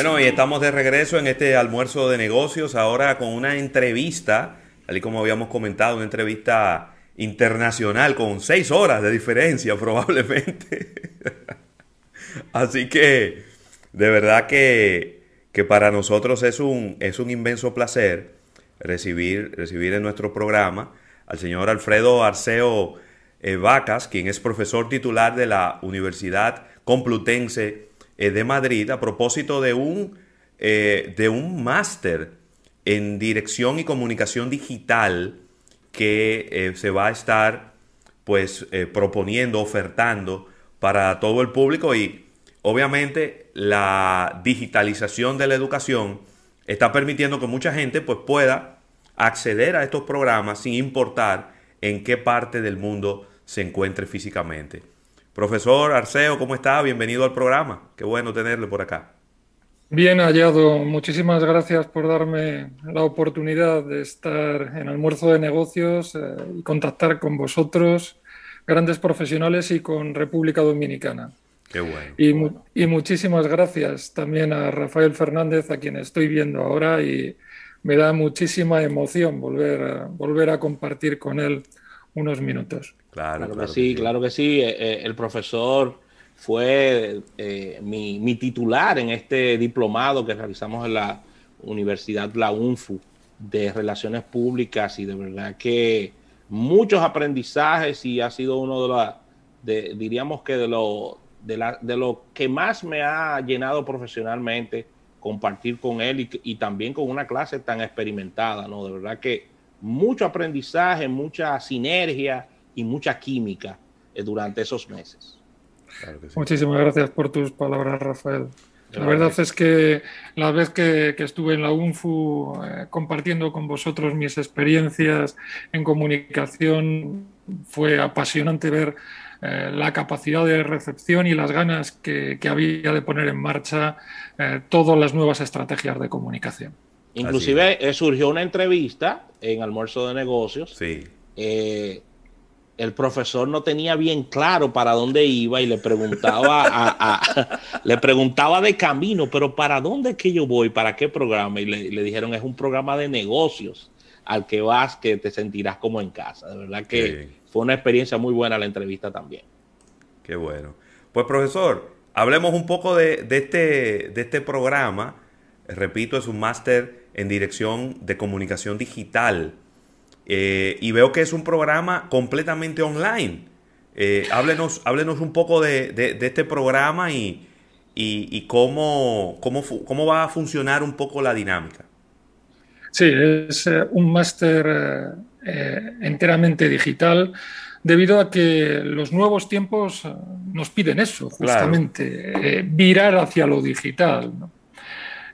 Bueno, y estamos de regreso en este almuerzo de negocios, ahora con una entrevista, tal y como habíamos comentado, una entrevista internacional con seis horas de diferencia probablemente. Así que, de verdad que, que, para nosotros es un, es un inmenso placer recibir, recibir en nuestro programa al señor Alfredo Arceo eh, Vacas, quien es profesor titular de la Universidad Complutense eh, de Madrid a propósito de un, eh, de un máster en dirección y comunicación digital que eh, se va a estar pues proponiendo, ofertando para todo el público y obviamente la digitalización de la educación está permitiendo que mucha gente pues pueda acceder a estos programas sin importar en qué parte del mundo se encuentre físicamente. Profesor Arceo, ¿cómo está? Bienvenido al programa. Qué bueno tenerle por acá. Bien hallado. Muchísimas gracias por darme la oportunidad de estar en almuerzo de negocios eh, y contactar con vosotros, grandes profesionales, y con República Dominicana. Qué bueno. Y, y, muchísimas gracias también a Rafael Fernández, a quien estoy viendo ahora, y me da muchísima emoción volver volver a compartir con él unos minutos. Claro, que, sí, claro que sí. Eh, eh, el profesor fue eh, mi, titular en este diplomado que realizamos en la Universidad La UNFU de Relaciones Públicas y de verdad que muchos aprendizajes y ha sido uno de los, de, diríamos que de lo, de, la, de lo que más me ha llenado profesionalmente compartir con él y, y también con una clase tan experimentada, ¿no? De verdad que mucho aprendizaje, mucha sinergia y mucha química eh, durante esos meses. Muchísimas gracias por tus palabras, Rafael. La verdad es que la vez que, estuve en la UNFU eh, compartiendo con vosotros mis experiencias en comunicación, fue apasionante ver eh, la capacidad de recepción y las ganas que, había de poner en marcha todas las nuevas estrategias de comunicación. Inclusive surgió una entrevista en Almuerzo de Negocios sí el profesor no tenía bien claro para dónde iba y le preguntaba a, le preguntaba de camino, pero ¿para dónde es que yo voy? ¿Para qué programa? Y le, dijeron, es un programa de negocios al que vas que te sentirás como en casa. De verdad que fue una experiencia muy buena la entrevista también. Qué bueno. Pues profesor, hablemos un poco de, de este, de este programa. Repito, es un máster en dirección de comunicación digital eh, y veo que es un programa completamente online. Eh, háblenos, háblenos un poco de, este programa y, y, cómo, cómo, cómo, va a funcionar un poco la dinámica. Sí, es eh, un máster enteramente digital debido a que los nuevos tiempos nos piden eso, justamente, virar hacia lo digital. ¿no?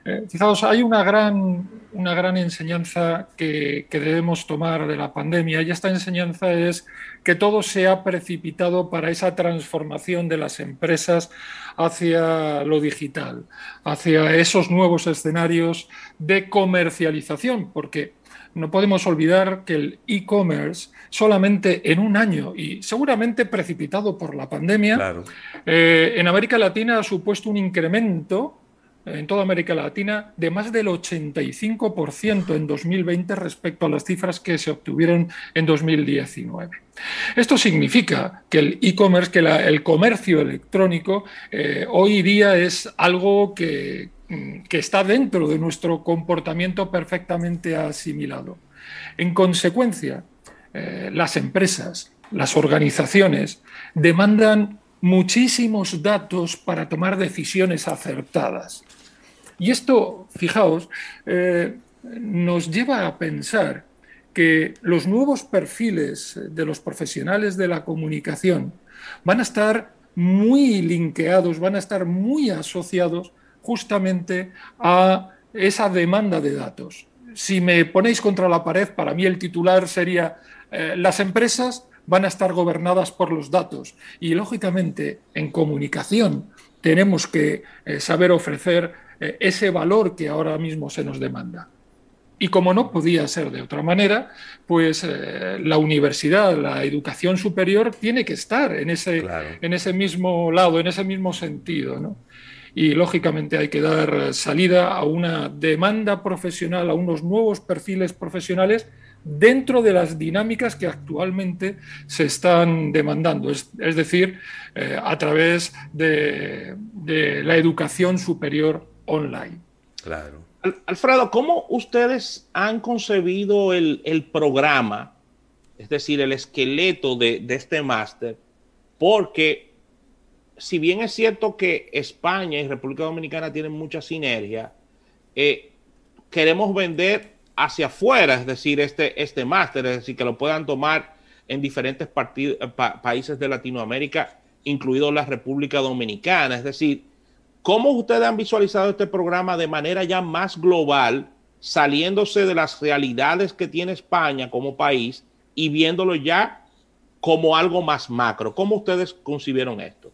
Eh, fijaos, hay una gran, una gran enseñanza que, debemos tomar de la pandemia y esta enseñanza es que todo se ha precipitado para esa transformación de las empresas hacia lo digital, hacia esos nuevos escenarios de comercialización, porque no podemos olvidar que el e-commerce solamente en un año y seguramente precipitado por la pandemia, eh, en América Latina ha supuesto un incremento en toda América Latina de más del 85% en 2020 respecto a las cifras que se obtuvieron en 2019. Esto significa que el e-commerce, que el comercio electrónico, eh, hoy día es algo que, mm, que está dentro de nuestro comportamiento perfectamente asimilado. En consecuencia, eh, las empresas, las organizaciones demandan muchísimos datos para tomar decisiones acertadas. Y esto, fijaos, eh, nos lleva a pensar que los nuevos perfiles de los profesionales de la comunicación van a estar muy linkeados, van a estar muy asociados justamente a esa demanda de datos. Si me ponéis contra la pared, para mí el titular sería eh, las empresas van a estar gobernadas por los datos y lógicamente en comunicación tenemos que eh, saber ofrecer eh, ese valor que ahora mismo se nos demanda. Y como no podía ser de otra manera, pues eh, la universidad, la educación superior tiene que estar en ese, en ese mismo lado, en ese mismo sentido. y lógicamente hay que dar salida a una demanda profesional, a unos nuevos perfiles profesionales dentro de las dinámicas que actualmente se están demandando, es, decir, eh, a través de, la educación superior online. Claro. Alfredo, ¿cómo ustedes han concebido el, programa, es decir, el esqueleto de, este máster? Porque si bien es cierto que España y República Dominicana tienen mucha sinergia, eh, queremos vender hacia afuera, es decir, este, este máster, es decir, que lo puedan tomar en diferentes países de Latinoamérica, incluido la República Dominicana. Es decir, ¿cómo ustedes han visualizado este programa de manera ya más global, saliéndose de las realidades que tiene España como país y viéndolo ya como algo más macro? ¿Cómo ustedes concibieron esto?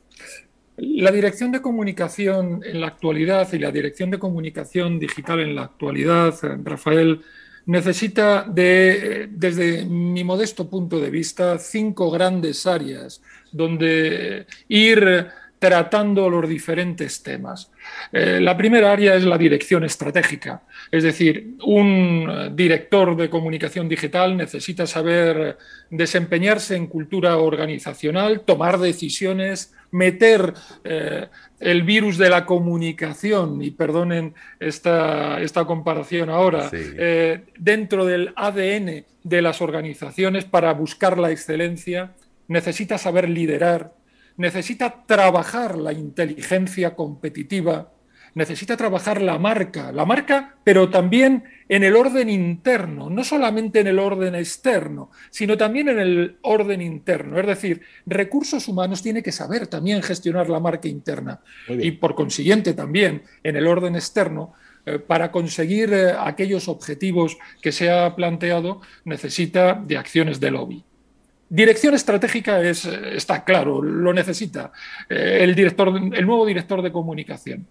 La dirección de comunicación en la actualidad y la dirección de comunicación digital en la actualidad, Rafael, necesita de, desde mi modesto punto de vista, cinco grandes áreas donde ir tratando los diferentes temas. Eh, la primera área es la dirección estratégica, es decir, un director de comunicación digital necesita saber desempeñarse en cultura organizacional, tomar decisiones, meter eh, el virus de la comunicación, y perdonen esta, esta comparación ahora, eh, dentro del ADN de las organizaciones para buscar la excelencia, necesita saber liderar, necesita trabajar la inteligencia competitiva, necesita trabajar la marca, la marca, pero también en el orden interno, no solamente en el orden externo, sino también en el orden interno. Es decir, recursos humanos tiene que saber también gestionar la marca interna y por consiguiente también en el orden externo. Eh, para conseguir eh, aquellos objetivos que se ha planteado necesita de acciones de lobby. Dirección estratégica es, está claro, lo necesita eh, el, director, el nuevo director de comunicación,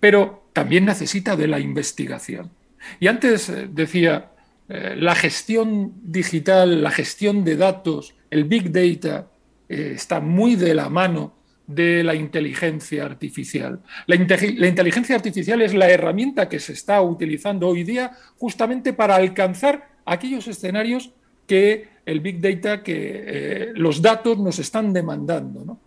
pero también necesita de la investigación. Y antes eh, decía, eh, la gestión digital, la gestión de datos, el big data, está muy de la mano de la inteligencia artificial. La, inteligencia artificial es la herramienta que se está utilizando hoy día justamente para alcanzar aquellos escenarios que el Big Data, que eh, los datos nos están demandando.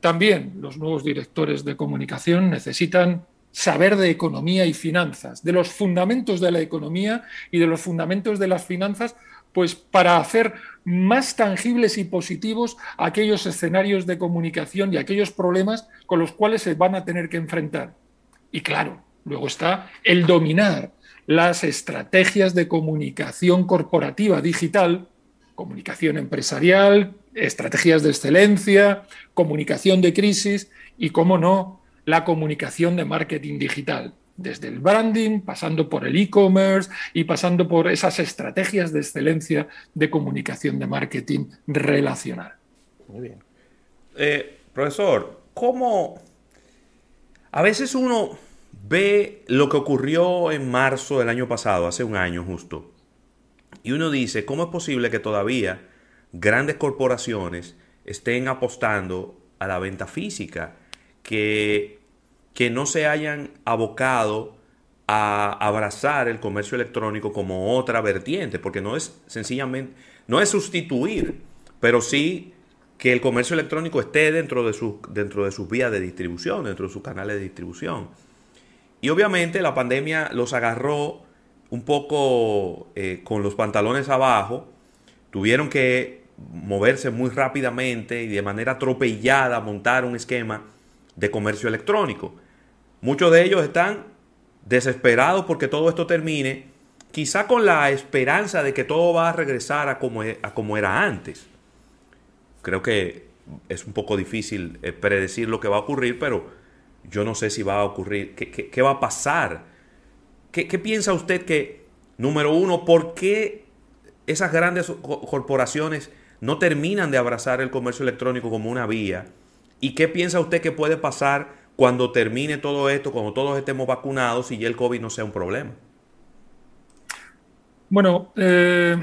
También los nuevos directores de comunicación necesitan saber de economía y finanzas, de los fundamentos de la economía y de los fundamentos de las finanzas, pues para hacer más tangibles y positivos aquellos escenarios de comunicación y aquellos problemas con los cuales se van a tener que enfrentar. Y claro, luego está el dominar las estrategias de comunicación corporativa digital, comunicación empresarial, estrategias de excelencia, comunicación de crisis y, cómo no, la comunicación de marketing digital, desde el branding, pasando por el e-commerce y pasando por esas estrategias de excelencia de comunicación de marketing relacional. Muy bien. Eh, profesor, ¿cómo a veces uno ve lo que ocurrió en marzo del año pasado, hace un año justo, y uno dice, ¿cómo es posible que todavía grandes corporaciones estén apostando a la venta física, que, que no se hayan abocado a abrazar el comercio electrónico como otra vertiente, porque no es sencillamente, no es sustituir, pero sí que el comercio electrónico esté dentro de, su, dentro de sus vías de distribución, dentro de sus canales de distribución. Y obviamente la pandemia los agarró un poco eh, con los pantalones abajo, tuvieron que moverse muy rápidamente y de manera atropellada montar un esquema de comercio electrónico. Muchos de ellos están desesperados porque todo esto termine, quizá con la esperanza de que todo va a regresar a como, e, era antes. Creo que es un poco difícil eh, predecir lo que va a ocurrir, pero yo no sé si va a ocurrir, qué, va a pasar. ¿Qué, ¿Qué, piensa usted que, número uno, por qué esas grandes corporaciones no terminan de abrazar el comercio electrónico como una vía? ¿Y qué piensa usted que puede pasar cuando termine todo esto, cuando todos estemos vacunados y ya el COVID no sea un problema? Bueno, eh,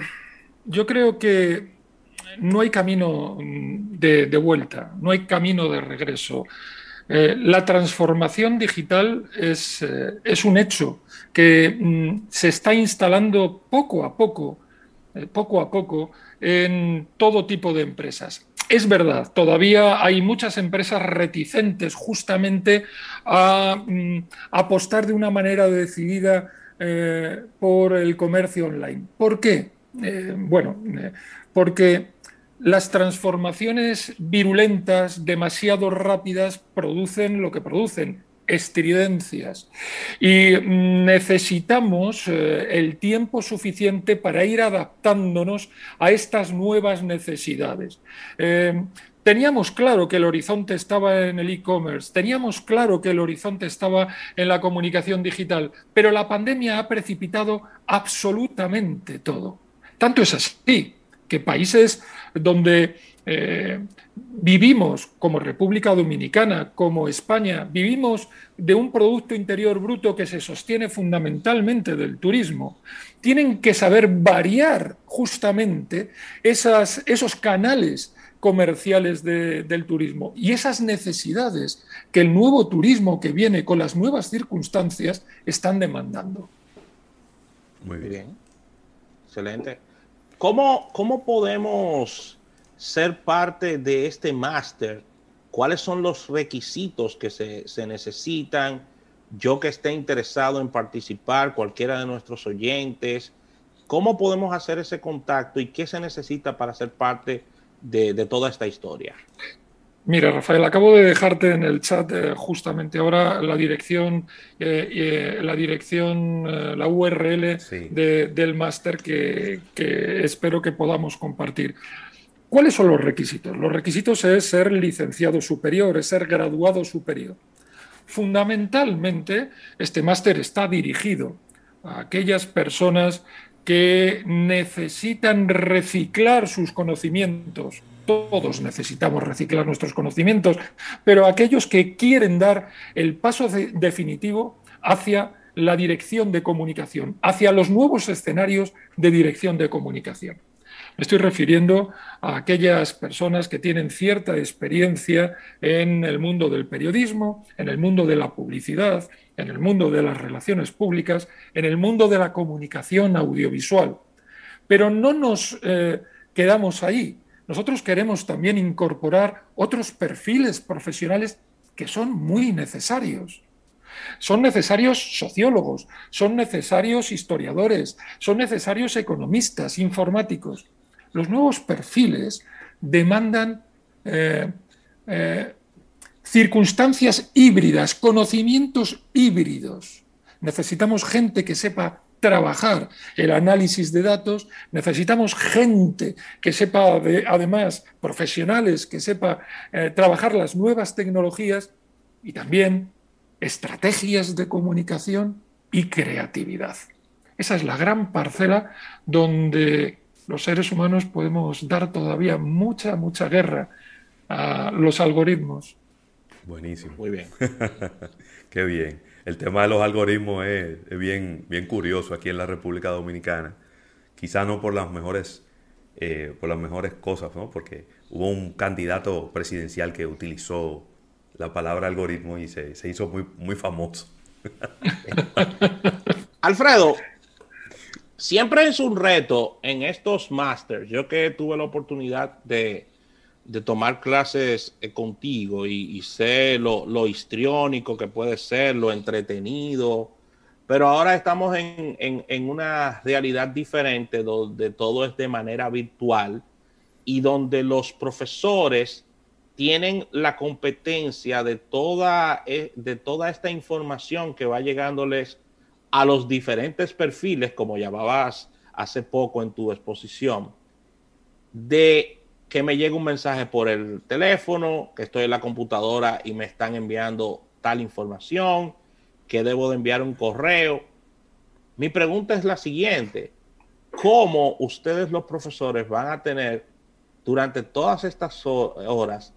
yo creo que no hay camino de, de vuelta, no hay camino de regreso. Eh, la transformación digital es, eh, un hecho que mm, se está instalando poco a poco, eh, poco a poco, en todo tipo de empresas. Es verdad, todavía hay muchas empresas reticentes justamente a mm, apostar de una manera decidida por el comercio online. ¿Por qué? bueno, porque las transformaciones virulentas, demasiado rápidas, producen lo que producen, estridencias. Y necesitamos eh, el tiempo suficiente para ir adaptándonos a estas nuevas necesidades. Eh, teníamos claro que el horizonte estaba en el e-commerce, teníamos claro que el horizonte estaba en la comunicación digital, pero la pandemia ha precipitado absolutamente todo. Tanto es así que países donde eh, vivimos como República Dominicana, como España, vivimos de un Producto Interior Bruto que se sostiene fundamentalmente del turismo, tienen que saber variar justamente esas, esos canales comerciales del turismo y esas necesidades que el nuevo turismo que viene con las nuevas circunstancias están demandando. Muy bien. Excelente. ¿Cómo, ¿Cómo podemos ser parte de este máster? ¿Cuáles son los requisitos que se, se necesitan? Yo que esté interesado en participar, cualquiera de nuestros oyentes, ¿cómo podemos hacer ese contacto y qué se necesita para ser parte de, de toda esta historia? Mira, Rafael, acabo de dejarte en el chat eh, justamente ahora la dirección, eh, eh, la dirección, la URL del máster que, espero que podamos compartir. ¿Cuáles son los requisitos? Los requisitos es ser licenciado superior, es ser graduado superior. Fundamentalmente, este máster está dirigido a aquellas personas que necesitan reciclar sus conocimientos todos necesitamos reciclar nuestros conocimientos, pero aquellos que quieren dar el paso definitivo hacia la dirección de comunicación, hacia los nuevos escenarios de dirección de comunicación. Me estoy refiriendo a aquellas personas que tienen cierta experiencia en el mundo del periodismo, en el mundo de la publicidad, en el mundo de las relaciones públicas, en el mundo de la comunicación audiovisual. Pero no nos eh, quedamos ahí. Nosotros queremos también incorporar otros perfiles profesionales que son muy necesarios. Son necesarios sociólogos, son necesarios historiadores, son necesarios economistas, informáticos. Los nuevos perfiles demandan eh, eh, circunstancias híbridas, conocimientos híbridos. Necesitamos gente que sepa trabajar el análisis de datos, necesitamos gente que sepa, además, profesionales, que sepa eh, trabajar las nuevas tecnologías y también estrategias de comunicación y creatividad. Esa es la gran parcela donde los seres humanos podemos dar todavía mucha, mucha guerra a los algoritmos. Buenísimo. Muy bien. Qué bien el tema de los algoritmos es, bien, bien curioso aquí en la República Dominicana. Quizá no por las mejores, eh, por las mejores cosas, ¿no? porque hubo un candidato presidencial que utilizó la palabra algoritmo y se, se hizo muy, muy famoso. Alfredo, siempre es un reto en estos masters. Yo que tuve la oportunidad de, de tomar clases eh, contigo y, sé lo, histriónico que puede ser, lo entretenido, pero ahora estamos en, una realidad diferente donde todo es de manera virtual y donde los profesores tienen la competencia de toda, eh, de toda esta información que va llegándoles a los diferentes perfiles, como llamabas hace poco en tu exposición, de que me llegue un mensaje por el teléfono, que estoy en la computadora y me están enviando tal información, que debo de enviar un correo. Mi pregunta es la siguiente, ¿cómo ustedes los profesores van a tener durante todas estas horas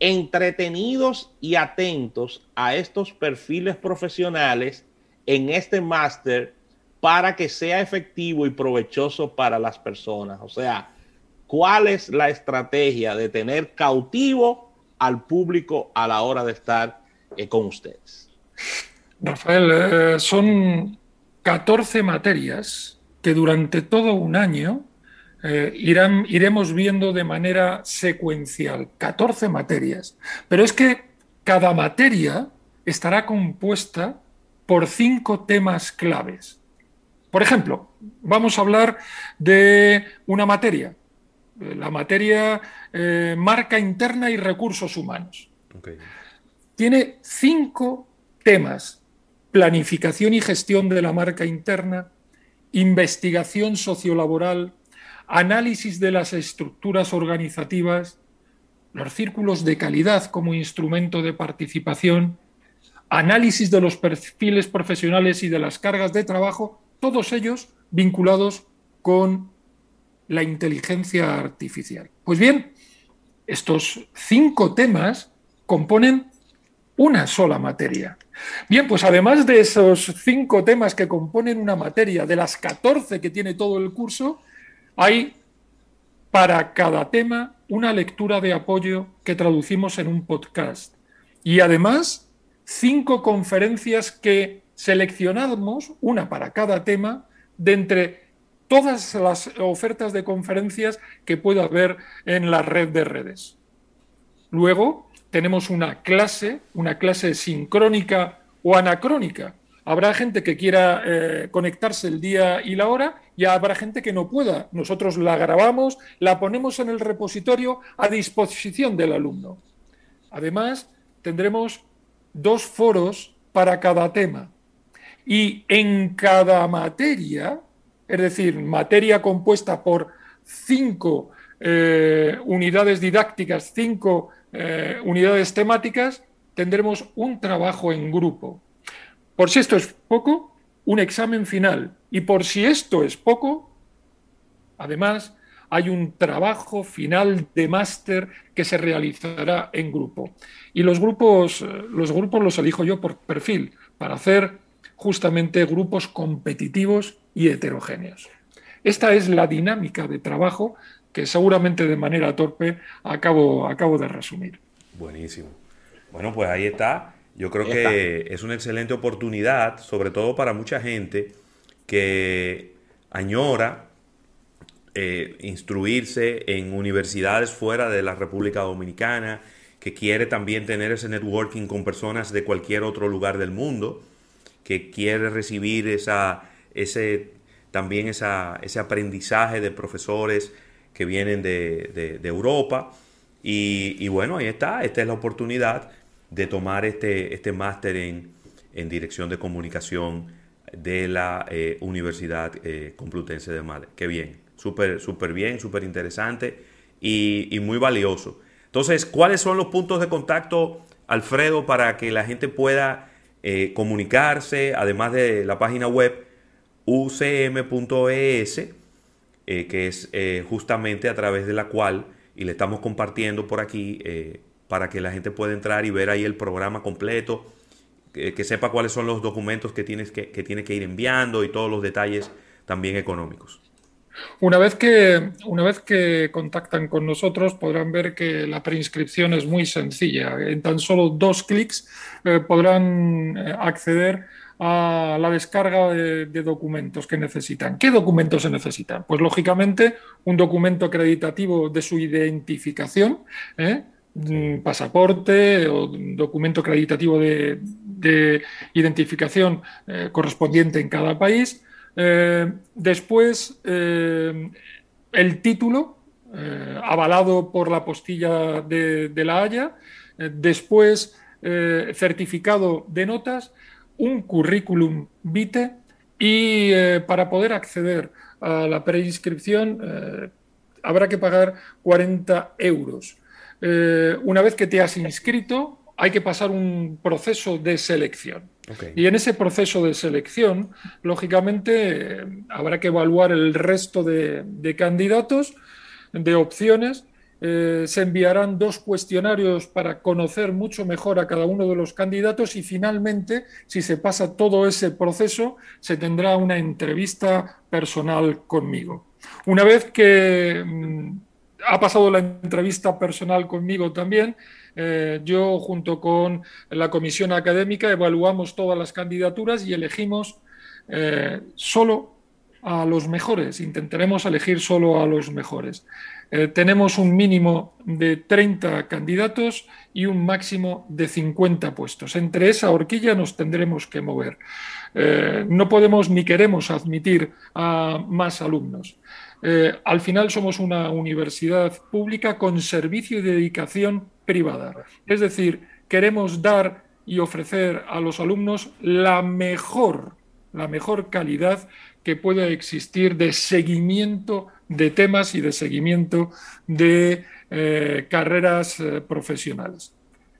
entretenidos y atentos a estos perfiles profesionales en este máster para que sea efectivo y provechoso para las personas? O sea, cuál es la estrategia de tener cautivo al público a la hora de estar eh, con ustedes? Rafael, eh, son 14 materias que durante todo un año eh, irán, iremos viendo de manera secuencial. 14 materias. Pero es que cada materia estará compuesta por cinco temas claves. Por ejemplo, vamos a hablar de una materia, la materia eh, marca interna y recursos humanos. Tiene cinco temas, planificación y gestión de la marca interna, investigación sociolaboral, análisis de las estructuras organizativas, los círculos de calidad como instrumento de participación, análisis de los perfiles profesionales y de las cargas de trabajo, todos ellos vinculados con la inteligencia artificial. Pues bien, estos cinco temas componen una sola materia. Bien, pues además de esos cinco temas que componen una materia, de las 14 que tiene todo el curso, hay para cada tema una lectura de apoyo que traducimos en un podcast. Y además, cinco conferencias que seleccionamos, una para cada tema, de entre todas las ofertas de conferencias que pueda haber en la red de redes. Luego tenemos una clase, una clase sincrónica o anacrónica. Habrá gente que quiera eh, conectarse el día y la hora y habrá gente que no pueda. Nosotros la grabamos, la ponemos en el repositorio a disposición del alumno. Además, tendremos dos foros para cada tema. Y en cada materia es decir, materia compuesta por cinco eh, unidades didácticas, cinco eh, unidades temáticas, tendremos un trabajo en grupo. Por si esto es poco, un examen final. Y por si esto es poco, además, hay un trabajo final de máster que se realizará en grupo. Y los grupos, eh, los grupos los elijo yo por perfil, para hacer justamente grupos competitivos y heterogéneos. Esta es la dinámica de trabajo que seguramente de manera torpe acabo, acabo de resumir. Buenísimo. Bueno, pues ahí está. Yo creo que es una excelente oportunidad, sobre todo para mucha gente que añora eh, instruirse en universidades fuera de la República Dominicana, que quiere también tener ese networking con personas de cualquier otro lugar del mundo, que quiere recibir esa ese, también esa, ese aprendizaje de profesores que vienen de, Europa. Y, bueno, ahí está, esta es la oportunidad de tomar este, este máster en, en dirección de comunicación de la eh, Universidad eh, Complutense de Madrid. Qué bien, súper súper bien, súper interesante y, muy valioso. Entonces, ¿cuáles son los puntos de contacto, Alfredo, para que la gente pueda eh, comunicarse, además de la página web? ucm.es, eh, que es eh, justamente a través de la cual, y le estamos compartiendo por aquí, para que la gente pueda entrar y ver ahí el programa completo, que sepa cuáles son los documentos que, tienes que, que tiene que ir enviando y todos los detalles también económicos. Una vez, que, una vez que contactan con nosotros podrán ver que la preinscripción es muy sencilla. En tan solo dos clics podrán acceder a la descarga de, documentos que necesitan. ¿Qué documentos se necesitan? Pues lógicamente un documento acreditativo de su identificación, ¿eh? pasaporte o documento acreditativo de, identificación eh, correspondiente en cada país. Eh, después, el título avalado por la postilla de, de la Haya. después, certificado de notas un currículum vitae y eh, para poder acceder a la preinscripción eh, habrá que pagar 40 euros. Eh, una vez que te has inscrito, hay que pasar un proceso de selección. Y en ese proceso de selección, lógicamente, habrá que evaluar el resto de, candidatos, de opciones, eh, se enviarán dos cuestionarios para conocer mucho mejor a cada uno de los candidatos y finalmente, si se pasa todo ese proceso, se tendrá una entrevista personal conmigo. Una vez que mm, ha pasado la entrevista personal conmigo también. Eh, yo, junto con la comisión académica, evaluamos todas las candidaturas y elegimos eh, solo a los mejores. Intentaremos elegir solo a los mejores. Eh, tenemos un mínimo de 30 candidatos y un máximo de 50 puestos. Entre esa horquilla nos tendremos que mover. no podemos ni queremos admitir a más alumnos. Al final somos una universidad pública con servicio y dedicación privada. Es decir, queremos dar y ofrecer a los alumnos la mejor, la mejor calidad que pueda existir de seguimiento de temas y de seguimiento de eh, carreras eh, profesionales.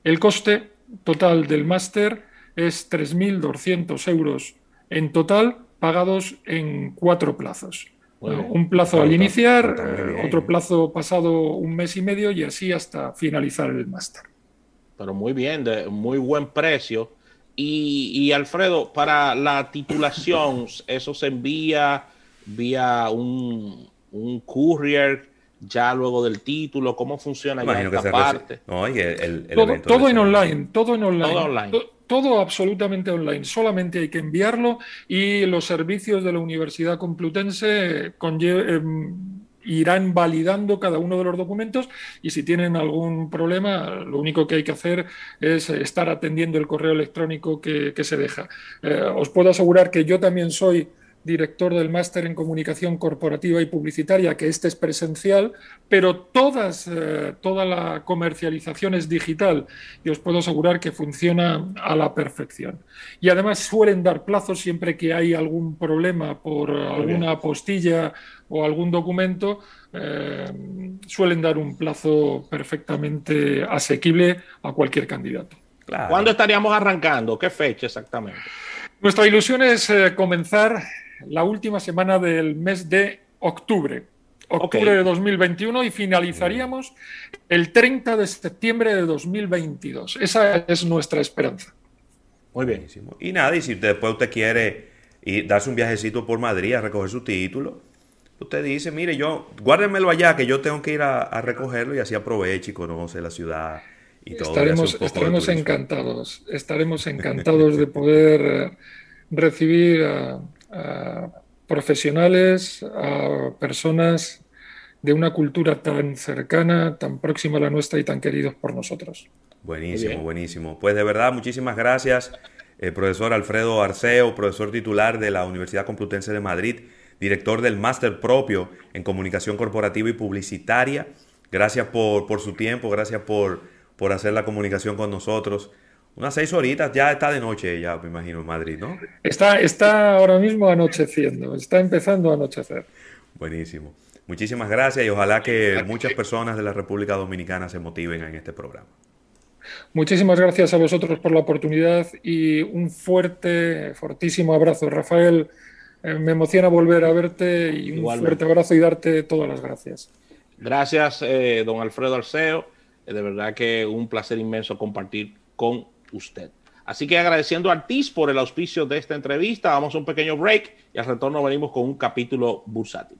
El coste total del máster es 3.200 euros en total, pagados en cuatro plazos un plazo al iniciar, otro plazo pasado un mes y medio y así hasta finalizar el máster. Pero muy bien, de muy buen precio. Y, Alfredo, para la titulación, ¿eso se envía vía un, un courier ya luego del título? ¿Cómo funciona ya esta parte? No, el, todo, en online, todo en online, todo online todo absolutamente online, solamente hay que enviarlo y los servicios de la Universidad Complutense em, irán validando cada uno de los documentos y si tienen algún problema, lo único que hay que hacer es estar atendiendo el correo electrónico que, se deja. Eh, os puedo asegurar que yo también soy director del máster en comunicación corporativa y publicitaria, que este es presencial, pero todas, eh, toda la comercialización es digital y os puedo asegurar que funciona a la perfección. Y además suelen dar plazos siempre que hay algún problema por alguna apostilla o algún documento, eh, suelen dar un plazo perfectamente asequible a cualquier candidato. ¿Cuándo estaríamos arrancando? ¿Qué fecha exactamente? Nuestra ilusión es eh, comenzar la última semana del mes de octubre. Octubre de 2021 y finalizaríamos el 30 de septiembre de 2022. Esa es nuestra esperanza. Muy bien. Y nada, y si después usted quiere y darse un viajecito por Madrid a recoger su título, usted dice, mire, yo, guárdemelo allá, que yo tengo que ir a, recogerlo y así aproveche y conoce la ciudad y todo. Estaremos, estaremos encantados, estaremos encantados de poder eh, recibir a, a profesionales, a personas de una cultura tan cercana, tan próxima a la nuestra y tan queridos por nosotros. Buenísimo, buenísimo. Pues de verdad, muchísimas gracias, eh, profesor Alfredo Arceo, profesor titular de la Universidad Complutense de Madrid, director del máster propio en comunicación corporativa y publicitaria. Gracias por, por su tiempo, gracias por, por hacer la comunicación con nosotros. Unas seis horitas, ya está de noche, ya me imagino, en Madrid, ¿no? Está, está ahora mismo anocheciendo, está empezando a anochecer. Buenísimo. Muchísimas gracias y ojalá que muchas personas de la República Dominicana se motiven en este programa. Muchísimas gracias a vosotros por la oportunidad y un fuerte, fortísimo abrazo. Rafael, eh, me emociona volver a verte y un fuerte abrazo y darte todas las gracias. Gracias, eh, don Alfredo Arceo. de verdad que un placer inmenso compartir con usted. Así que agradeciendo a Artis por el auspicio de esta entrevista, vamos a un pequeño break y al retorno venimos con un capítulo bursátil.